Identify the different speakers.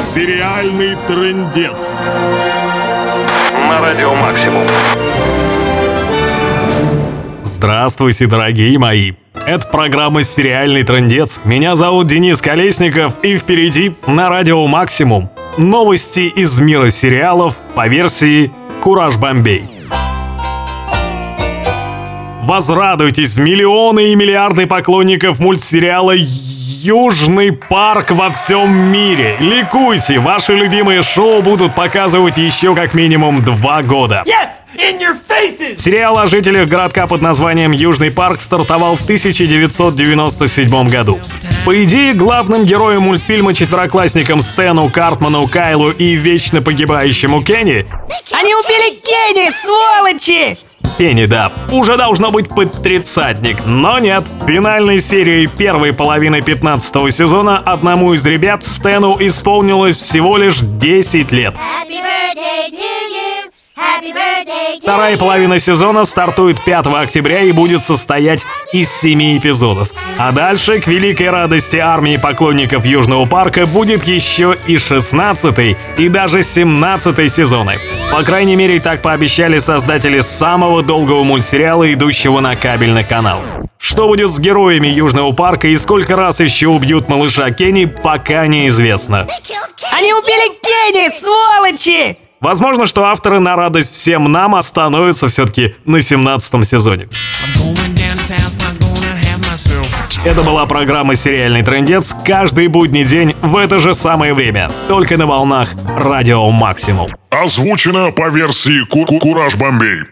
Speaker 1: Сериальный трындец.
Speaker 2: На радио «Максимум».
Speaker 3: Здравствуйте, дорогие мои! Это программа «Сериальный трындец». Меня зовут Денис Колесников, и впереди на радио «Максимум» новости из мира сериалов по версии «Кураж Бомбей». Возрадуйтесь, миллионы и миллиарды поклонников мультсериала Южный парк во всем мире. Ликуйте, ваши любимые шоу будут показывать еще как минимум два года. Сериал о жителях городка под названием Южный парк стартовал в 1997 году. По идее, главным героем мультфильма четвероклассникам Стэну, Картману, Кайлу и вечно погибающему Кенни
Speaker 4: Они убили Кенни, сволочи!
Speaker 3: Кенни, да, уже должно быть под тридцатник, но нет. Финальной серией первой половины 15 сезона одному из ребят, Стэну, исполнилось всего лишь 10 лет.
Speaker 5: Happy birthday
Speaker 3: Вторая половина сезона стартует 5 октября и будет состоять из 7 эпизодов. А дальше, к великой радости армии поклонников Южного парка, будет еще и 16 и даже 17 сезоны. По крайней мере, так пообещали создатели самого долгого мультсериала, идущего на кабельный канал. Что будет с героями Южного парка и сколько раз еще убьют малыша Кенни, пока неизвестно.
Speaker 4: Они убили Кенни, сволочи!
Speaker 3: Возможно, что авторы на радость всем нам остановятся все-таки на 17 сезоне. Это была программа «Сериальный трендец» каждый будний день в это же самое время. Только на волнах Радио Максимум.
Speaker 1: Озвучено по версии Ку- Кураж Бомбей.